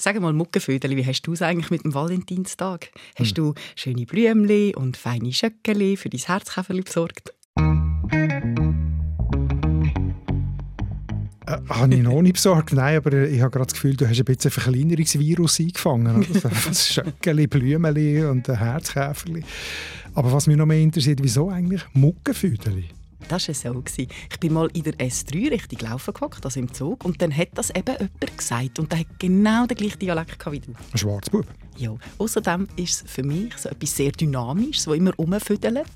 Sag mal, Muckenvödeli, wie hast du es eigentlich mit dem Valentinstag? Hast hm. du schöne Blümchen und feine Schöckeli für dein Herzkäferli besorgt? Äh, habe ich noch nicht besorgt, nein, aber ich habe gerade das Gefühl, du hast ein bisschen ein Verkleinerungsvirus eingefangen. Also Schöckeli, Blümchen und ein Herzkäferli. Aber was mich noch mehr interessiert, wieso eigentlich Muckenfüdeli? Das war so. Ich bin mal in der S3 richtig laufen gehockt, also im Zug, und dann hat das eben jemand gesagt und der hat genau den gleichen Dialekt wie du. Ein Schwarzbub? Ja. Außerdem ist es für mich so etwas sehr Dynamisches, das immer rumfüdelt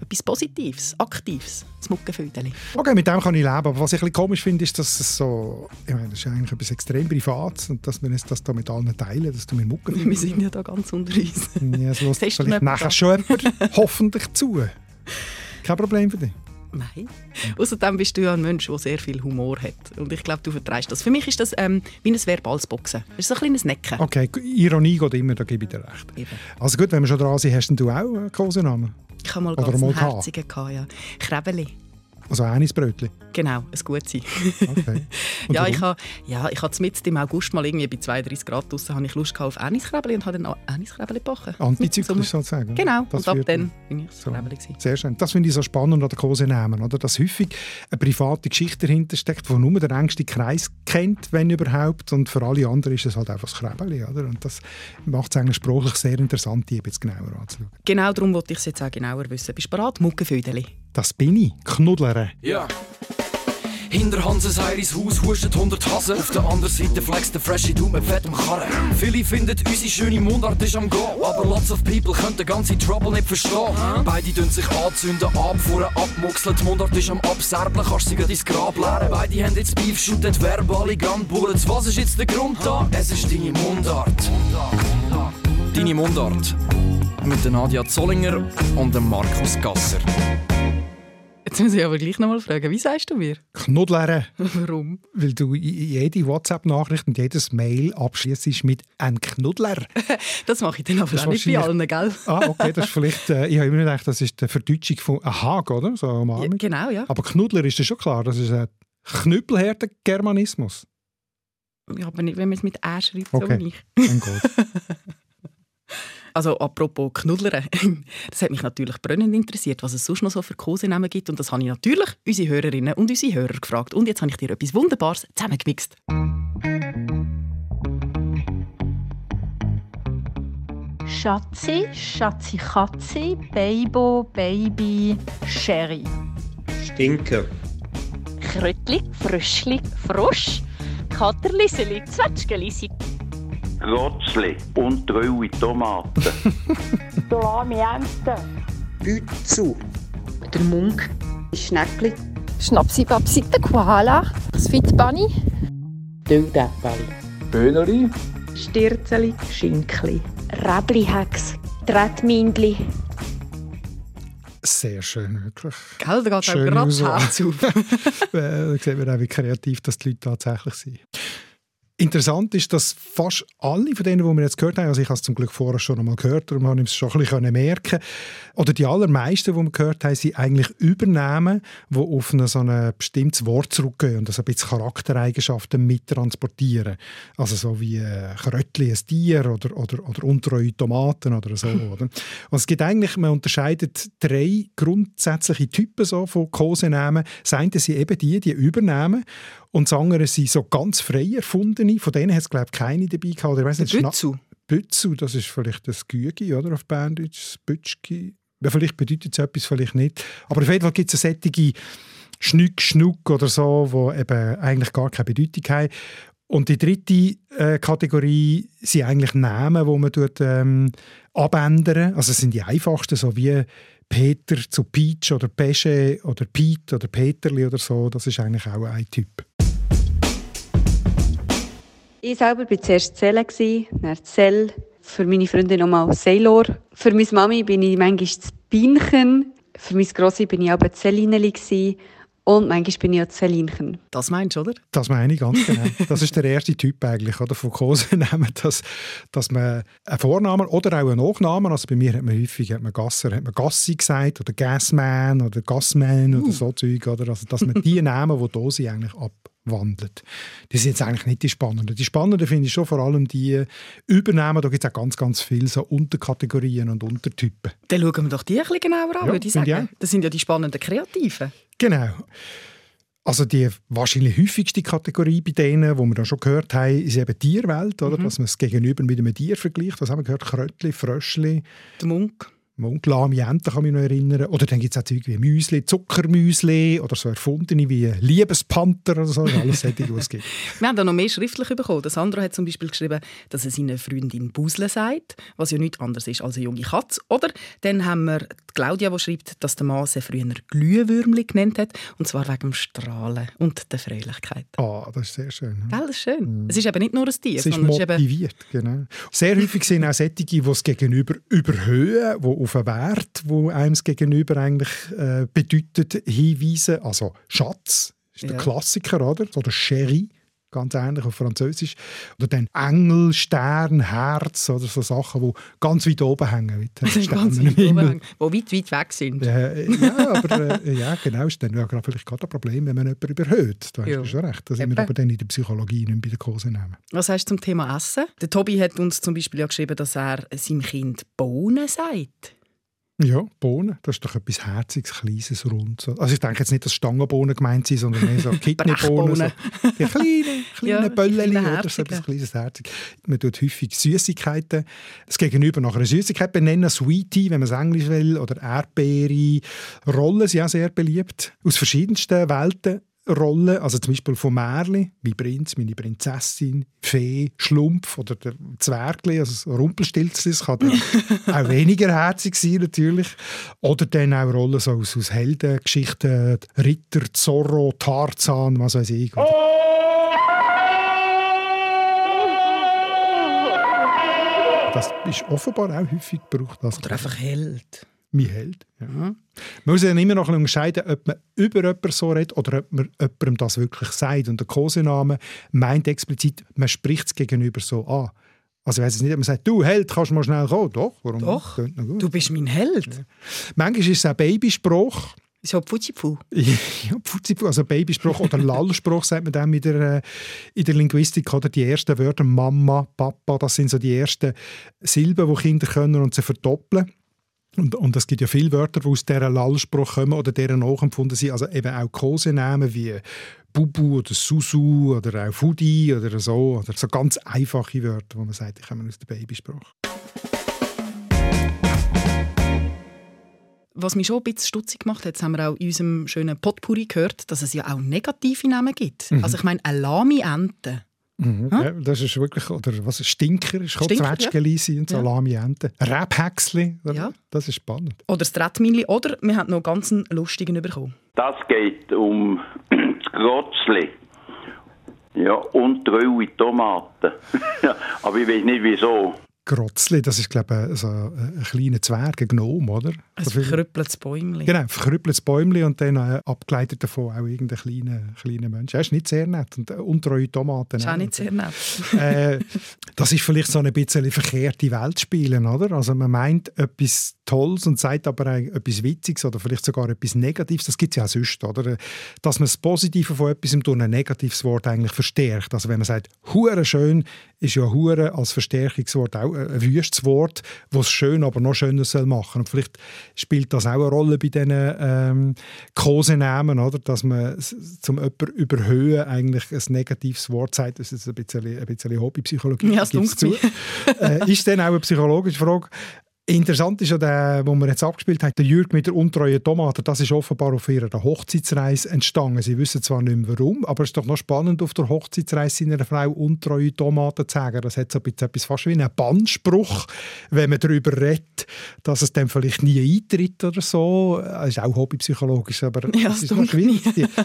etwas Positives, Aktives, das Muckenfüdeli. Okay, mit dem kann ich leben. Aber was ich ein bisschen komisch finde, ist, dass es so, ich meine, das ist eigentlich etwas extrem Privates und dass wir das da mit allen teilen, dass du mir Mucken Wir sind ja da ganz unter uns. Ja, es lässt vielleicht nachher schon jemand hoffentlich zu. Kein Problem für dich. Nein. Außerdem bist du ja ein Mensch, der sehr viel Humor hat. Und ich glaube, du vertreibst das. Für mich ist das ähm, wie ein verbales Boxen. Das ist ein kleines Necken. Okay, Ironie geht immer, da gebe ich dir recht. Eben. Also gut, wenn wir schon dran sind, hast du auch einen Kosenamen? Ich habe mal ganz einen herzigen, gehabt, ja. Krebeli. Also Anisbrötchen? Genau, ein gutes. Okay. ja, ich habe, ja, ich habe mitten im August mal irgendwie bei 32 Grad draußen habe ich Lust auf Aniskrebeli und habe dann Aniskrebeli gebacken. Antizyklisch sozusagen? Genau, das und ab dann bin ich so. Sehr schön. Das finde ich so spannend an der Kosenamen, oder? dass häufig eine private Geschichte dahinter steckt, die nur der engste Kreis kennt, wenn überhaupt, und für alle anderen ist es halt einfach das Krebeli. Oder? Und das macht es eigentlich sprachlich sehr interessant, die jetzt genauer anzuschauen. Genau darum wollte ich es jetzt auch genauer wissen. Bist du bereit? Muckenfüdeli. Das bin ich, Knuddlere. Ja. Hinter Hanses Heiris Haus huschen 100 Hasen. Auf der anderen Seite flex der freshe Du mit fettem Karren. Viele finden unsere schöne Mundart ist am Go. Aber lots of people können den ganzen Trouble nicht verstehen. Beide dünn sich anzünden, abfuhren, abmuxeln. Die Mundart ist am Abserblen, kannst sie ins Grab leeren. Beide haben jetzt Beef, shooten verbale Gunbullets. Was ist jetzt der Grund da? Es ist deine Mundart. Deine Mundart. Mit Nadia Zollinger und Markus Gasser. Jetzt muss ich aber gleich noch mal fragen, wie sagst du mir? Knuddlere. Warum? Weil du jede WhatsApp-Nachricht und jedes Mail abschließt mit «ein Knuddler». das mache ich dann aber auch nicht bei allen, gell? ah, okay, das ist vielleicht... Äh, ich habe immer gedacht, das ist die Verdeutschung von «ein Hag», oder? So ja, genau, ja. Aber Knuddler ist das schon klar, das ist ein knüppelhärter Germanismus. Ja, aber nicht, wenn man es mit «ä» schreibt, okay. so wie ich. Dann. Also apropos Knuddlern, das hat mich natürlich brennend interessiert, was es sonst noch so für Kosenamen gibt. Und das habe ich natürlich unsere Hörerinnen und unsere Hörer gefragt. Und jetzt habe ich dir etwas Wunderbares zusammengemixt. Schatzi, Schatzi Katzi, Baby, Baby, Sherry. Stinker. Krötli, Fröschli, Frosch, Katerliseli, Zwetschgelisi, Rotzli und rohe Tomaten. Salami Ente. Bützu. Der Munk. Schnäppli. Schnapsi Babsi, der Koala. Das Fitbunny. Döldäppeli. Böhneli. Stirzeli. Schinkli. Räblihex. Tretmindli. Sehr schön, wirklich. Gell, da geht einem gerade das Herz auf. da sieht man auch, wie kreativ das die Leute tatsächlich sind. Interessant ist, dass fast alle von denen, die wir jetzt gehört haben, also ich habe es zum Glück vorher schon einmal gehört, darum habe ich es schon ein bisschen merken oder die allermeisten, die wir gehört haben, sind eigentlich Übernahmen, die auf ein so ein bestimmtes Wort zurückgehen und das ein bisschen Charaktereigenschaften mittransportieren. Also so wie ein Kröttli, ein Tier oder, oder, oder untreue Tomaten oder so. oder? Und es gibt eigentlich, man unterscheidet drei grundsätzliche Typen so von Kosenamen. Das eine sind eben die, die Übernahmen und das andere sind so ganz frei erfundene. Von denen hat es, glaube ich, keine dabei gehabt. Oder, ich weiss Bützu? Bützu, das ist vielleicht das Gügi, oder? Auf Berndeutsch, das Bütschki. Ja, vielleicht bedeutet es etwas, vielleicht nicht. Aber auf jeden Fall gibt es eine solche Schnuck, Schnuck oder so, die eben eigentlich gar keine Bedeutung haben. Und die dritte äh, Kategorie sind eigentlich Namen, die man tut, ähm, abändern. Also es sind die einfachsten, so wie Peter zu Peach oder Pesche oder Pete oder Peterli oder so. Das ist eigentlich auch ein Typ. Ich selber war zuerst Zelle, dann Zell, für meine Freundin nochmal Sailor. Für meine Mami bin ich manchmal das Bienchen, für meine Grossi bin ich aber Zellineli Und manchmal bin ich auch Zelinchen. Das meinst du, oder? Das meine ich ganz genau. Das ist der erste Typ eigentlich, oder, von Kosenamen, dass, dass man einen Vornamen oder auch einen Nachnamen, also bei mir hat man häufig hat man Gasser, hat man Gassi gesagt oder Gasman oder Gassman uh. oder so Zeug, oder? Also, dass man die Namen, die da sind, eigentlich abwandelt. Die sind jetzt eigentlich nicht die spannenden. Die spannenden finde ich schon vor allem die Übernahmen. Da gibt es auch ganz, ganz viele so Unterkategorien und Untertypen. Dann schauen wir doch die ein bisschen genauer an, ja, würde ich sagen. Das sind ja die spannenden Kreativen. Genau. Also die wahrscheinlich häufigste Kategorie bei denen, wo wir da schon gehört haben, ist eben Tierwelt, oder? Mhm. dass man es gegenüber mit einem Tier vergleicht. Was haben wir gehört? Krötli, Fröschli. Der Munk. Munkelame Enten kann mich noch erinnern. Oder dann gibt es auch Zeug wie Müsli, Zuckermüsli oder so erfundene wie Liebespanther oder so. Alles solche, was es gibt. Wir haben da noch mehr schriftlich bekommen. Der Sandro hat zum Beispiel geschrieben, dass er seiner Freundin Busle sagt, was ja nichts anderes ist als eine junge Katze. Oder dann haben wir Claudia, die schreibt, dass der Mann sie früher Glühwürmli genannt hat. Und zwar wegen dem Strahlen und der Fröhlichkeit. Ah, das ist sehr schön. Ja. Gell, das ist schön. Mm. Es ist eben nicht nur ein Tier. Es ist motiviert, es ist genau. Sehr häufig sind auch solche, die es gegenüber überhöhen, die auf einen Wert, wo einem Gegenüber eigentlich äh, bedeutet, hinweisen. Also Schatz ist ja. der Klassiker, oder? Oder Chérie ganz ähnlich auf Französisch. Oder dann Engel, Stern, Herz oder so Sachen, die ganz weit oben hängen. Ganz weit oben hängen, die weit, weit weg sind. Äh, ja, aber äh, ja, genau, ist dann ja vielleicht gerade ein Problem, wenn man jemanden überhöht. Da hast du schon recht. Das sind wir aber dann in der Psychologie nicht bei der Kurse nehmen. Was du zum Thema Essen? Der Tobi hat uns zum Beispiel ja geschrieben, dass er seinem Kind Bohnen sagt. Ja, Bohnen, das ist doch etwas Herziges, Kleines, Rundes. Also ich denke jetzt nicht, dass Stangenbohnen gemeint sind, sondern mehr so Kidneybohnen. so, die kleinen, kleinen ja, Böllchen oder so etwas Kleines, Herziges. Man tut häufig Süßigkeiten. Das Gegenüber nach einer Süßigkeit benennen, Sweetie, wenn man es Englisch will, oder Erdbeere. Rollen sind auch sehr beliebt. Aus verschiedensten Welten. Rollen, also zum Beispiel von Märli, mein Prinz, meine Prinzessin, Fee, Schlumpf oder der Zwergli, also Rumpelstilzli, das kann auch weniger herzig sein natürlich. Oder dann auch Rollen so aus, aus Heldengeschichten, Ritter, Zorro, Tarzan, was weiß ich. Das ist offenbar auch häufig gebraucht. Oder einfach Held mein Held. Ja. Man muss dann immer noch unterscheiden, ob man über jemanden so redet oder ob man jemandem das wirklich sagt. Und der Kosename meint explizit, man spricht es gegenüber so an. Also ich weiß es nicht, ob man sagt, du Held, kannst du mal schnell kommen? Doch, warum Doch, du bist mein Held. Ja. Manchmal ist es auch Babyspruch. So Pfutzipu. ja, Pfutzipu, also Babyspruch oder Lallspruch sagt man dann in der, äh, in der Linguistik. Oder die ersten Wörter Mama, Papa, das sind so die ersten Silben, die Kinder können und sie verdoppeln. Und, und es gibt ja viele Wörter, die aus dieser Lallspruch kommen oder deren nachempfunden sind. Also eben auch Kosenamen wie Bubu oder Susu oder auch Fudi oder so. Oder so ganz einfache Wörter, wo man sagt, die kommen aus dem Babyspruch. Was mich schon ein bisschen stutzig gemacht hat, das haben wir auch in unserem schönen Potpourri gehört, dass es ja auch negative Namen gibt. Mhm. Also ich meine, eine Lami-Ente Mhm. Ja, das ist wirklich, oder was, Stinker ist Zwetschgenlisi ja. und Salami-Ente. Ja. Rebhäcksli, ja. das ist spannend. Oder das Tretmili, oder wir haben noch ganz einen lustigen bekommen. Das geht um das Grotzli. Ja, und rohe Tomaten. Aber ich weiß nicht wieso. Grotzli, das ist glaube ich so ein kleiner Zwerg, ein Gnome, oder? Ein verkrüppeltes Bäumchen. Genau, ein verkrüppeltes Bäumchen und dann äh, abgeleitet davon auch irgendein kleiner, kleiner Mensch. Er ist nicht sehr nett und äh, untreue Tomaten. Das ist auch nicht sehr nett. äh, das ist vielleicht so ein bisschen verkehrte Welt spielen, oder? Also man meint etwas Tolles und sagt aber etwas Witziges oder vielleicht sogar etwas Negatives. Das gibt es ja auch sonst, oder? Dass man das Positive von etwas durch ein negatives Wort eigentlich verstärkt. Also wenn man sagt, hure schön, ist ja hure als Verstärkungswort auch ein wüstes Wort, das es schön, aber noch schöner soll machen. Und vielleicht spielt das auch eine Rolle bei diesen ähm, Kosenamen, oder? Dass man zum jemanden überhöhen eigentlich ein negatives Wort sagt. Das ist ein bisschen, ein bisschen Hobbypsychologie. Ja, das zu. äh, ist dann auch eine psychologische Frage. Interessant ist ja der, wo wir jetzt abgespielt haben, der Jürg mit der untreuen Tomate. Das ist offenbar auf ihrer Hochzeitsreise entstanden. Sie wissen zwar nicht mehr warum, aber es ist doch noch spannend, auf der Hochzeitsreise seiner Frau untreue Tomaten zu sagen. Das hat so etwas fast wie einen Bannspruch, wenn man darüber redet, dass es dann vielleicht nie eintritt oder so. Das ist auch hobbypsychologisch, aber ja, das ist noch schwierig.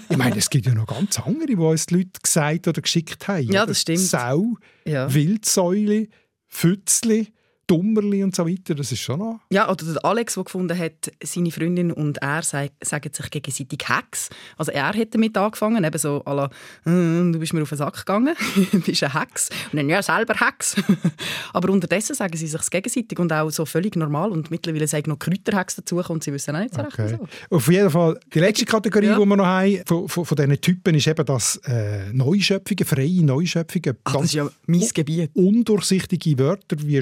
ich meine, es gibt ja noch ganz andere, die uns die Leute gesagt oder geschickt haben. Ja, das stimmt. Sau, ja. Wildsäule, Fützli, Dummerli und so weiter, das ist schon noch... Ja, oder der Alex, der gefunden hat, seine Freundin und er sagen sich gegenseitig Hacks. Also er hat damit angefangen, eben so à la, mm, du bist mir auf den Sack gegangen, du bist ein Hex. Und dann, ja, selber Hex. Aber unterdessen sagen sie sich gegenseitig und auch so völlig normal und mittlerweile sagen noch Kräuterhex dazu und sie wissen auch nicht so okay. recht wieso. Auf jeden Fall, die letzte Kategorie, ja. die wir noch haben, von, von, von diesen Typen, ist eben das äh, Neuschöpfungen, freie Neuschöpfungen. Ach, das ist ja mein Gebiet. Undurchsichtige Wörter wie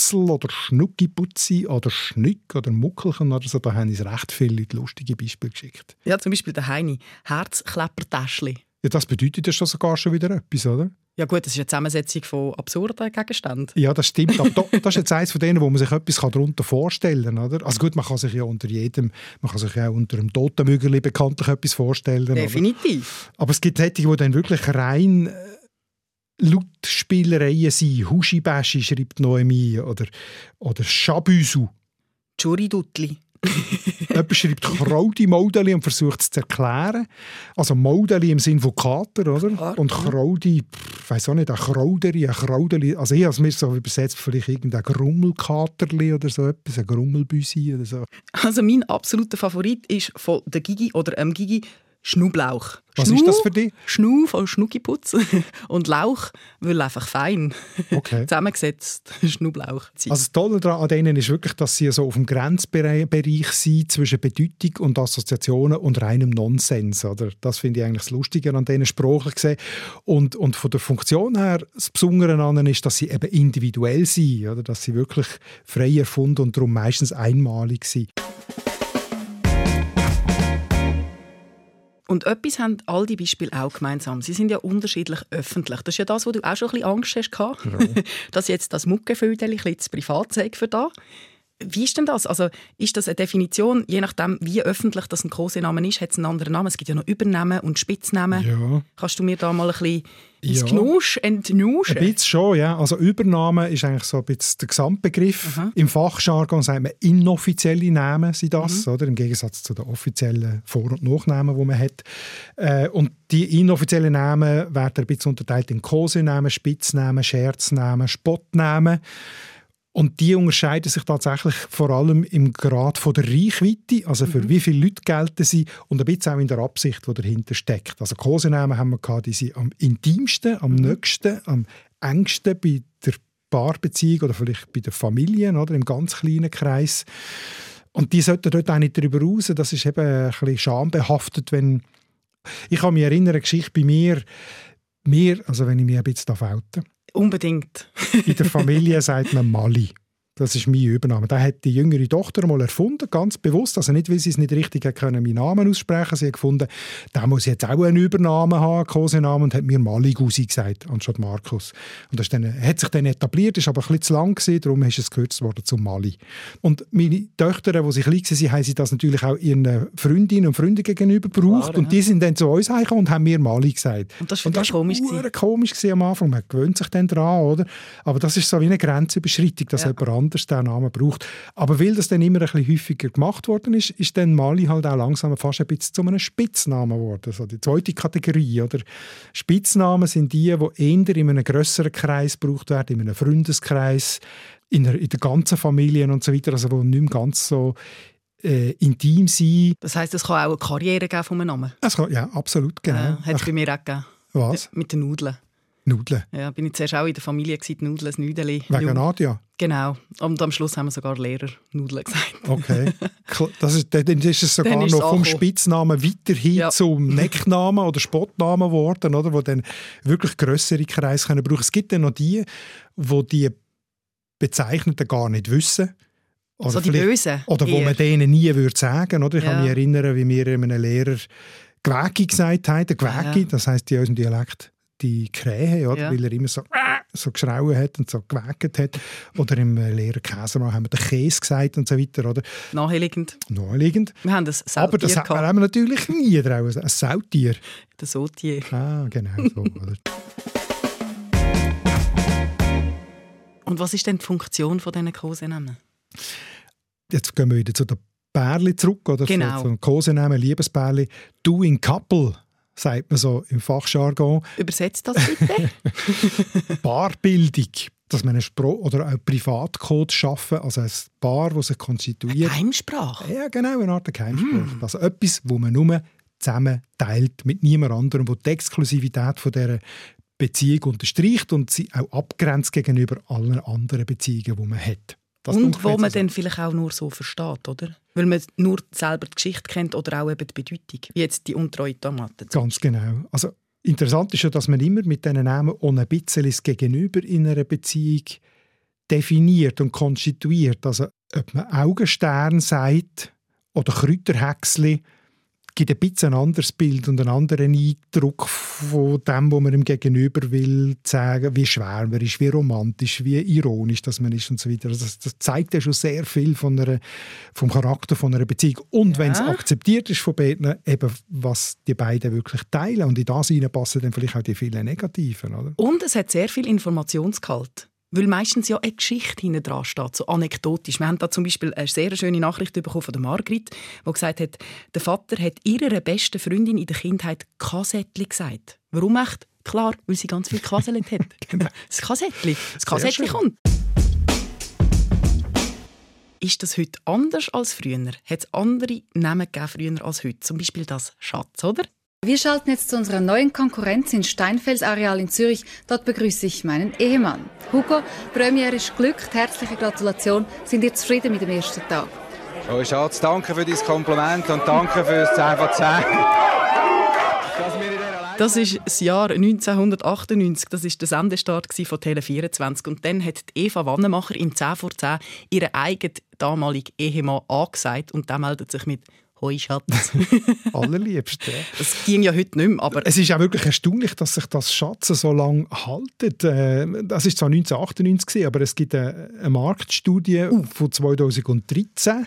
Schmörzel oder Schnuckiputzi oder Schnick oder Muckelchen oder so, da haben uns recht viele lustige Beispiele geschickt. Ja, zum Beispiel der Heini, Herzkleppertäschli. Ja, das bedeutet ja schon sogar schon wieder etwas, oder? Ja gut, das ist eine Zusammensetzung von absurden Gegenständen. Ja, das stimmt. Aber das ist jetzt eines von denen, wo man sich etwas darunter vorstellen kann. Oder? Also gut, man kann sich ja unter jedem, man kann sich ja unter einem Totenmögerli bekanntlich etwas vorstellen. Definitiv. Oder? Aber es gibt solche, die dann wirklich rein äh, Lautspielereien sind. Huschi-Baschi schreibt Noemi oder, oder Schabüsu. Churi-Dutli. Jemand schreibt Kraudi Maudeli und versucht es zu erklären. Also Maudeli im Sinne von Kater, oder? Klar, und Kraudi, ich weiß auch nicht, ein Krauderi, ein Kraudeli. Also ich habe es mir so übersetzt, vielleicht irgendein Grummelkaterli oder so etwas, ein Grummelbüsi oder so. Also mein absoluter Favorit ist von der Gigi oder dem Gigi Schnublauch. Was Schnu, ist das für dich? Schnu von Schnuckiputz und Lauch, weil einfach fein. Okay. Zusammengesetzt Schnublauch. Also das Tolle an denen ist wirklich, dass sie so auf dem Grenzbereich sind zwischen Bedeutung und Assoziationen und reinem Nonsens. Oder? Das finde ich eigentlich das Lustige an denen sprachlich gesehen. Und, und von der Funktion her, das Besondere an ihnen ist, dass sie eben individuell sind, oder? dass sie wirklich frei erfunden und darum meistens einmalig sind. Und etwas haben all die Beispiele auch gemeinsam. Sie sind ja unterschiedlich öffentlich. Das ist ja das, wo du auch schon ein bisschen Angst hast, ja. dass jetzt das Muckefüldeli ein bisschen zu privat sei für da. Wie ist denn das? Also ist das eine Definition, je nachdem, wie öffentlich das ein Kosename ist, hat es einen anderen Namen? Es gibt ja noch Übernamen und Spitznamen. Ja. Kannst du mir da mal ein bisschen ins ja. Gnusch entnuschen? Ein bisschen schon, ja. Also Übernahme ist eigentlich so ein bisschen der Gesamtbegriff. Aha. Im Fachjargon sagt man inoffizielle Namen sind das, mhm. oder? Im Gegensatz zu den offiziellen Vor- und Nachnamen, die man hat. Äh, und die inoffiziellen Namen werden ein bisschen unterteilt in Kosenamen, Spitznamen, Scherznamen, Spottnamen. Und die unterscheiden sich tatsächlich vor allem im Grad von der Reichweite, also für mhm. wie viele Leute gelten sie und ein bisschen auch in der Absicht, die dahinter steckt. Also Kosenamen haben wir gehabt, die sind am intimsten, am mhm. nächsten, am engsten bei der Paarbeziehung oder vielleicht bei der Familie oder im ganz kleinen Kreis. Und die sollten dort auch nicht darüber raus. Das ist eben ein bisschen schambehaftet, wenn ich kann mich erinnern, eine Geschichte bei mir, mir, also wenn ich mich ein bisschen outen Unbedingt. In der Familie sagt man Mali. Das ist meine Übernahme. Da hat die jüngere Tochter mal erfunden, ganz bewusst. Also nicht, weil sie es nicht richtig können, meinen Namen aussprechen. Sie hat gefunden, da muss jetzt auch einen Übernahme haben, Kosenamen, und hat mir Maligusi gesagt, anstatt Markus. Und das dann, hat sich dann etabliert, ist aber ein bisschen zu lang gewesen, darum ist es gekürzt worden zu Mali. Und meine Töchter, die sich klein waren, haben sie das natürlich auch ihren Freundinnen und Freunden gegenüber gebraucht. Klar, und die sind dann zu uns gekommen und haben mir Mali gesagt. Und das, und das war komisch. komisch am Anfang. Man gewöhnt sich dann daran, oder? Aber das ist so wie eine Grenzüberschreitung, dass ja. jemand anders den Namen braucht. Aber weil das dann immer ein bisschen häufiger gemacht worden ist, ist dann Mali halt auch langsam fast ein bisschen zu einem Spitznamen geworden. Also die zweite Kategorie. Oder? Spitznamen sind die, die eher in einem größeren Kreis gebraucht werden, in einem Freundeskreis, in der, in der ganzen Familie und so weiter, also wo nicht mehr ganz so äh, intim sein. Das heisst, es kann auch eine Karriere geben von einem Namen? Es kann, ja, absolut, genau. Ja, hat es bei mir auch gegeben. Was? Mit den Nudeln. Nudeln? Ja, bin ich zuerst auch in der Familie, gewesen, Nudeln, Nüdeli. Wegen Nadia? Genau. Und am Schluss haben wir sogar Lehrer Nudeln gesagt. Okay. Das ist, dann ist es sogar ist noch vom Spitznamen weiterhin ja. zum Necknamen oder Spottnamen geworden, oder, wo dann wirklich größere Kreise können brauchen. Es gibt dann noch die, wo die Bezeichneten gar nicht wissen. Oder so die Bösen. Oder wo eher. man denen nie würde sagen. Oder? Ich ja. kann mich erinnern, wie mir einem Lehrer Gwägi gesagt haben. Gwägi, ja. das heisst in unserem Dialekt die Krähe, oder? Ja. weil er immer so, so geschrauen hat und so gewägt hat. Oder im äh, Lehrer Käsemann haben wir den Käse gesagt und so weiter. Oder? Naheliegend. Naheliegend. Wir haben das Aber das hat man natürlich nie draus. Ein Sautier. Der Sautier. Ah, genau so. oder? Und was ist denn die Funktion von diesen Kosenamen? Jetzt gehen wir wieder zu den Bärli zurück, oder? Genau. So, so Kosenamen, Liebesbärli. Du in Couple sagt man so im Fachjargon. Übersetzt das bitte. Paarbildung. dass man einen Spro oder auch Privatcode schaffen, also ein Paar, das sich konstituiert. Eine Geheimsprache? Ja, genau, eine Art Geheimsprache. Mm. Also etwas, wo man nur zusammen teilt mit niemand anderem, wo die Exklusivität von dieser Beziehung unterstreicht und sie auch abgrenzt gegenüber allen anderen Beziehungen, die man hat. Das und wo man dann vielleicht auch nur so versteht, oder? Weil man nur selber die Geschichte kennt oder auch eben die Bedeutung, wie jetzt die untreue Tomate. Ganz genau. Also interessant ist ja, dass man immer mit diesen Namen ohne ein bisschen das Gegenüber in einer Beziehung definiert und konstituiert. Also ob man Augenstern sagt oder Kräuterhäcksli, gibt ein bisschen ein anderes Bild und einen anderen Eindruck von dem, was man ihm gegenüber will sagen, wie schwer man ist, wie romantisch, wie ironisch dass man ist und so weiter. Also das, das zeigt ja schon sehr viel von einer, vom Charakter von einer Beziehung. Und ja. wenn es akzeptiert ist von beiden, eben was die beiden wirklich teilen. Und in das passen dann vielleicht auch die vielen Negativen. Oder? Und es hat sehr viel Informationsgehalt. Weil meistens ja eine Geschichte hinten dran steht, so anekdotisch. Wir haben da zum Beispiel eine sehr schöne Nachricht bekommen von der Margrit, die gesagt hat, der Vater hat ihrer besten Freundin in der Kindheit Kassettli gesagt. Warum echt? Klar, weil sie ganz viel quasselt hat. genau. Das Kassettli. Das Kassettli kommt. Ist das heute anders als früher? Hat es andere Namen gegeben früher als heute? Zum Beispiel das Schatz, oder? Wir schalten jetzt zu unserer neuen Konkurrenz in Steinfels Areal in Zürich. Dort begrüße ich meinen Ehemann. Hugo, Premiere ist glückt. Herzliche Gratulation. Sind ihr zufrieden mit dem ersten Tag? Oh Schatz, danke für dein Kompliment und danke für das 10 von 10. Das ist das Jahr 1998. Das ist der Sendestart von Tele24. Und dann hat Eva Wannemacher in 10 vor 10 ihren eigenen damaligen Ehemann angesagt und der meldet sich mit Hoi Schatz. Allerliebst. Ja. Das ging ja heute nicht mehr. Aber es ist auch wirklich erstaunlich, dass sich das Schatzen so lange haltet. Äh, das ist zwar 1998, aber es gibt eine, Marktstudie uh. von 2013,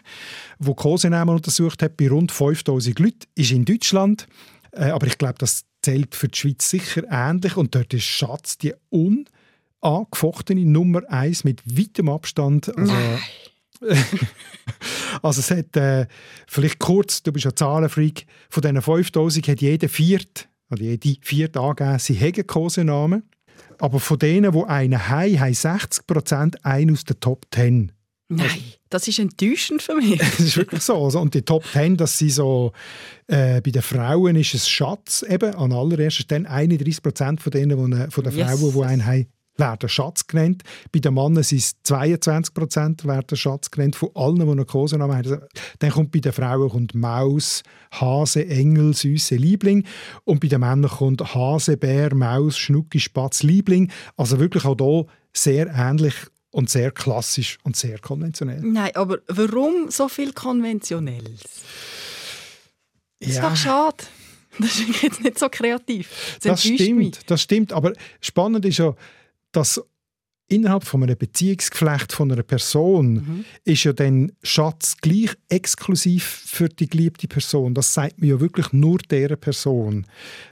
die Kosenamen untersucht hat bei rund 5000 Leuten. Ist in Deutschland. Äh, aber ich glaube, das zählt für die Schweiz sicher ähnlich. Und dort ist Schatz die unangefochtene Nummer eins mit weitem Abstand. Also, Nein also es hat äh, vielleicht kurz, du bist ja Zahlenfreak, von diesen 5000 hat jeder viert, oder jede vierte angegeben, sie haben Kosenamen. Aber von denen, die einen haben, haben 60 Prozent einen aus den Top 10. Nein, das ist enttäuschend für mich. das ist wirklich so. Also, und die Top 10, das sind so, äh, bei den Frauen ist es Schatz eben, an allererster Stelle 31 Prozent von denen, die, von den yes. Frauen, die einen haben, werden Schatz genannt. Bei den Männern sind es 22 Prozent werden Schatz genannt, von allen, die einen Kosenamen haben. Dann kommt bei den Frauen kommt Maus, Hase, Engel, süße Liebling. Und bei den Männern kommt Hase, Bär, Maus, Schnucki, Spatz, Liebling. Also wirklich auch hier sehr ähnlich und sehr klassisch und sehr konventionell. Nein, aber warum so viel Konventionelles? Das ja. ist doch schade. Das ist jetzt nicht so kreativ. Das, das stimmt, mich. das stimmt. Aber spannend ist ja, dass innerhalb von einem Beziehungsgeflecht von einer Person mhm. ist ja dann Schatz gleich exklusiv für die geliebte Person. Das sagt man ja wirklich nur der Person.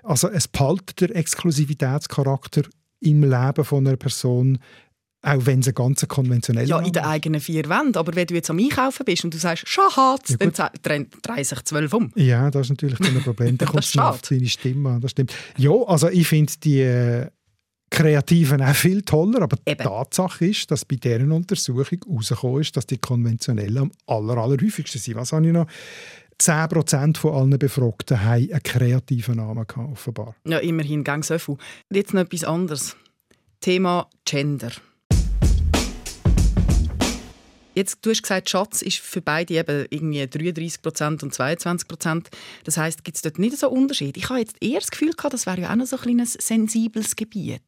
Also es behaltet der Exklusivitätscharakter im Leben von einer Person auch wenn es ganz konventionell Ja, in den eigenen vier Wänden. Aber wenn du jetzt am Einkaufen bist und du sagst «Schatz», ja, dann drehen sich zwölf um. Ja, das ist natürlich ein Problem. Da kommt es auf seine Stimme an. Das stimmt. Ja, also ich finde die äh, Kreativen auch viel toller, aber Eben. die Tatsache ist, dass bei deren Untersuchung herausgekommen ist, dass die konventionellen am aller, allerhäufigsten sind. Was habe ich noch? 10% von allen Befragten haben einen kreativen Namen gehabt, offenbar. Ja, immerhin, gang so viel. Jetzt noch etwas anderes. Thema Gender. Jetzt, du hast gesagt, Schatz ist für beide eben irgendwie 33 und 22% Das heißt, gibt es dort nicht so Unterschied? Ich habe jetzt eher das Gefühl gehabt, das wäre ja auch noch so ein kleines sensibles Gebiet.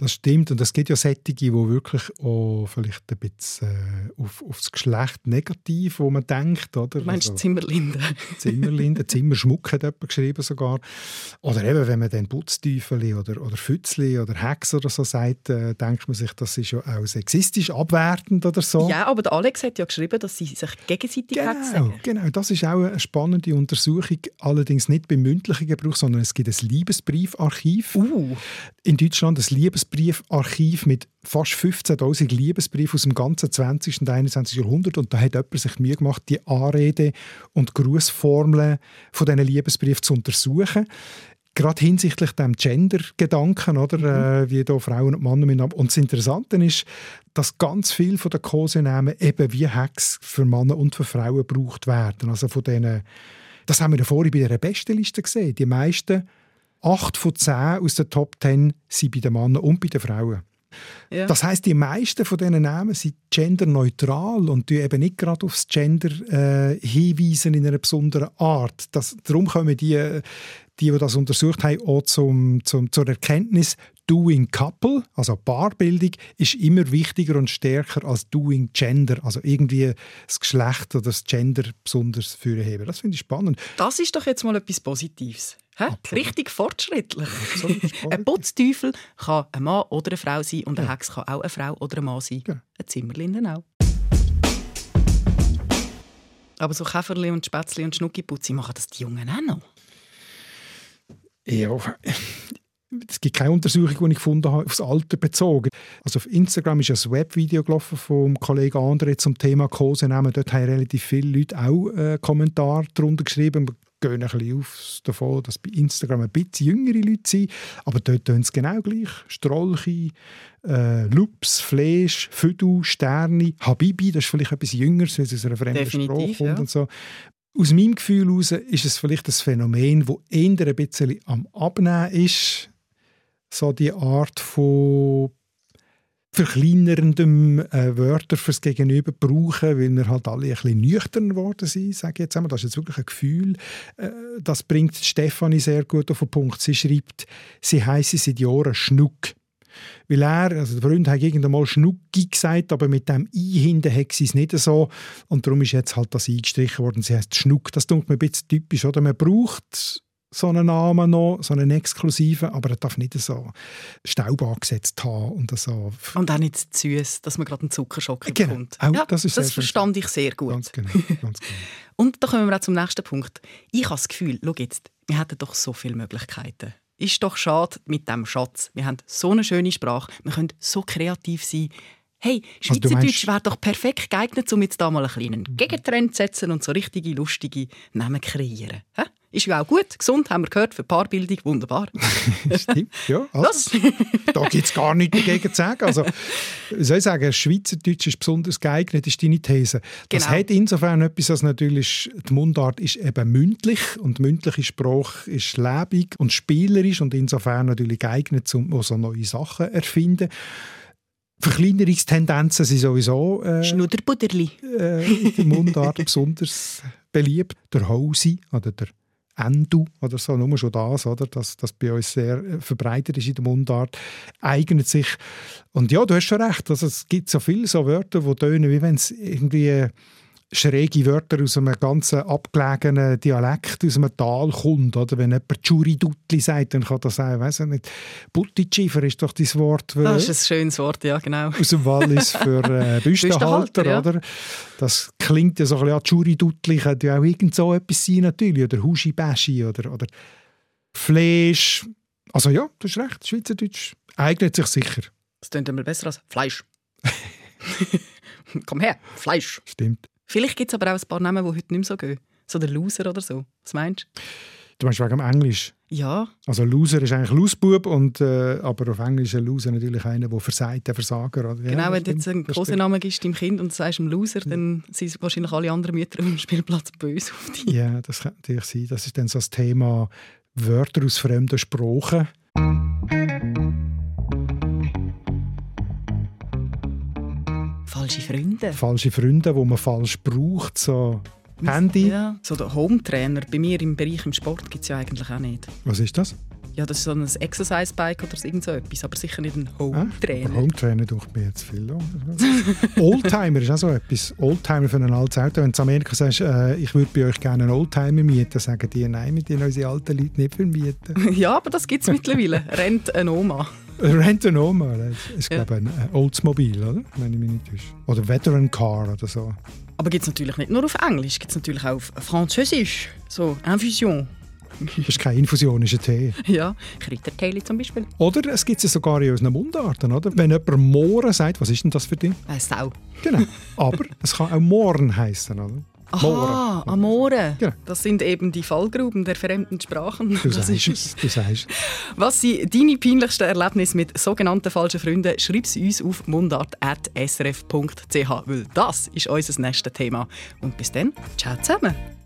Das stimmt. Und es gibt ja Sättige, die wirklich auch vielleicht ein bisschen äh, auf, auf das Geschlecht negativ, wo man denkt. Oder? Du meinst also, Zimmerlinde? Zimmerlinde, Zimmerschmuck hat jemand geschrieben sogar. Oder eben, wenn man dann Putzteufel oder, oder Fützli oder Hex oder so sagt, äh, denkt man sich, das ist ja auch sexistisch, abwertend oder so. Ja, aber der Alex hat ja geschrieben, dass sie sich gegenseitig genau, Hexen Genau, das ist auch eine spannende Untersuchung. Allerdings nicht beim mündlichen Gebrauch, sondern es gibt ein Liebesbriefarchiv. Uh. In Deutschland ein Liebesbriefarchiv mit fast 15.000 Liebesbriefen aus dem ganzen 20. und 21. Jahrhundert. Und da hat jemand sich Mühe gemacht, die Anrede und Grußformeln von diesen Liebesbriefen zu untersuchen. gerade hinsichtlich dem Gender-Gedanken, oder, mhm. äh, wie da Frauen und Männer miteinander. Und das Interessante ist, dass ganz viel von den Kosenamen eben wie Hacks für Männer und für Frauen gebraucht werden. Also von denen, das haben wir ja vorhin bei der Bestenliste gesehen. Die meisten, acht von zehn aus den Top Ten, sind bei den Männern und bei den Frauen. Ja. Das heißt, die meisten von diesen Namen sind genderneutral und die eben nicht gerade aufs Gender äh, hinweisen in einer besonderen Art. Das, darum kommen die, die, die das untersucht haben, auch zum, zum, zur Erkenntnis, Doing Couple, also Paarbildung, ist immer wichtiger und stärker als Doing Gender, also irgendwie das Geschlecht oder das Gender besonders führen. Das finde ich spannend. Das ist doch jetzt mal etwas Positives. Richtig fortschrittlich. ein Putzteufel kann ein Mann oder eine Frau sein und eine Hex kann auch eine Frau oder ein Mann sein. Ja. Ein Zimmerlinnen auch. Aber so Käferli und Spätzli und Schnuckiputzi machen das die Jungen auch noch? Ja, es gibt keine Untersuchung, die ich gefunden habe, aufs Alter bezogen. Also auf Instagram ist ein Webvideo gelaufen vom Kollegen André zum Thema Kosenamen. Dort haben relativ viele Leute auch äh, Kommentare darunter geschrieben gehen ein bisschen auf davon, dass bei Instagram ein bisschen jüngere Leute sind, aber dort tun sie genau gleich. Strolche, äh, Lups, Fleisch, Füdu, Sterne, Habibi, das ist vielleicht etwas Jüngeres, weil es aus einer fremden Definitiv, Sprache kommt ja. und so. Aus meinem Gefühl heraus ist es vielleicht ein Phänomen, das eher ein bisschen am Abnehmen ist. So die Art von verkleinerndem äh, Wörter fürs Gegenüber brauchen, weil wir halt alle ein bisschen nüchtern geworden sind, sage ich jetzt einmal. Das ist jetzt wirklich ein Gefühl. Äh, das bringt Stefanie sehr gut auf den Punkt. Sie schreibt, sie heisse seit Jahren Schnuck. Weil er, also der Freund hat irgendwann mal Schnucki gesagt, aber mit dem I hinten hat sie es nicht so. Und darum ist jetzt halt das eingestrichen worden. Sie heißt Schnuck. Das tut mir ein bisschen typisch. Oder? Man braucht so einen Namen noch, so einen exklusiven, aber er darf nicht so Staub angesetzt haben und so. Und auch nicht zu süß, dass man gerade einen Zuckerschock genau. bekommt. Auch, ja, das, das verstand ich sehr gut. Ganz genau, ganz genau. und da kommen wir auch zum nächsten Punkt. Ich habe das Gefühl, schau jetzt, wir hätten doch so viele Möglichkeiten. Ist doch schade mit dem Schatz. Wir haben so eine schöne Sprache, wir können so kreativ sein. Hey, Schweizerdeutsch wäre doch perfekt geeignet, um jetzt da mal einen kleinen Gegentrend zu setzen und so richtige, lustige Namen kreieren. Hä? Ist ja auch gut, gesund, haben wir gehört, für Paarbildung, wunderbar. Stimmt, ja. Also, da gibt es gar nichts dagegen zu sagen. Also, soll ich sagen, Schweizerdeutsch ist besonders geeignet, ist deine These. Das genau. hat insofern etwas, dass natürlich die Mundart ist eben mündlich und mündliche Sprache ist lebendig und spielerisch und insofern natürlich geeignet, um so neue Sachen zu erfinden. Verkleinerungstendenzen sind sowieso äh, Schnudderbudderli. Äh, in der Mundart besonders beliebt. Der Hausi oder der Endu oder so, nur schon das, oder, dass das bei uns sehr äh, verbreitet ist in der Mundart, eignet sich. Und ja, du hast schon recht, also es gibt so viele so Wörter, die tönen, wie wenn es irgendwie schräge Wörter aus einem ganz abgelegenen Dialekt aus einem Tal kommt. Oder wenn jemand Churi-Dutli sagt, dann kann das sein, weiß ich nicht. Buttischiefer ist doch das Wort. Das ist ein schönes Wort, ja, genau. Aus dem Wallis für äh, Büstenhalter, ja. oder? Das klingt ja so ein bisschen, ja, Churi-Dutli könnte ja auch irgend so etwas sein, natürlich. Oder Huschi-Baschi oder, oder Fleisch. Also ja, du hast recht, Schweizerdeutsch eignet sich sicher. Das klingt immer besser als Fleisch. Komm her, Fleisch. Stimmt. Vielleicht gibt es aber auch ein paar Namen, die heute nicht mehr so gehen. So der Loser oder so. Was meinst du? Du meinst wegen dem Englisch? Ja. Also Loser ist eigentlich Losbub, und, äh, aber auf Englisch ist ein Loser natürlich einer, der versagt, der Versager. Oder? Ja, genau, wenn du jetzt einen Kosenamen gibst deinem Kind und sagst einem Loser, dann sind wahrscheinlich alle anderen Mütter auf dem Spielplatz böse auf dich. Ja, das kann natürlich sein. Das ist dann so das Thema Wörter aus fremden Sprachen. Freunde. Falsche Freunde, die man falsch braucht. So Handy. Ja, so der Home-Trainer. Bei mir im Bereich im Sport gibt es ja eigentlich auch nicht. Was ist das? Ja, das ist so ein Exercise-Bike oder irgend so etwas, aber sicher nicht ein Home-Trainer. Ah, Home-Trainer durch mir jetzt viel. Oldtimer ist auch so etwas. Oldtimer für ein altes Auto. Wenn du in Amerika sagst, äh, ich würde bei euch gerne einen Oldtimer mieten, sagen die, nein, mit denen unsere alten Leute nicht vermieten. ja, aber das gibt es mittlerweile. Rennt eine Oma. Rent a Oma, das ist ja. glaube ich ein Oldsmobil, oder? Wenn ich mich nicht täusche. Oder Veteran Car oder so. Aber gibt es natürlich nicht nur auf Englisch, gibt es natürlich auch auf Französisch. So, Infusion. Das ist keine Infusion, das ist ein Tee. Ja, Kräutertee zum Beispiel. Oder es gibt es sogar in unseren Mundarten, oder? Wenn jemand Mohren sagt, was ist denn das für dich? Eine Sau. Genau. Aber es kann auch Mohren heißen, oder? Aha, Amore. Genau. Das sind eben die Fallgruben der fremden Sprachen. Du sagst es, du sagst Was sind deine peinlichsten Erlebnisse mit sogenannten falschen Freunden? Schreib sie uns auf mundart.srf.ch, weil das ist unser nächstes Thema. Und bis dann, ciao zusammen.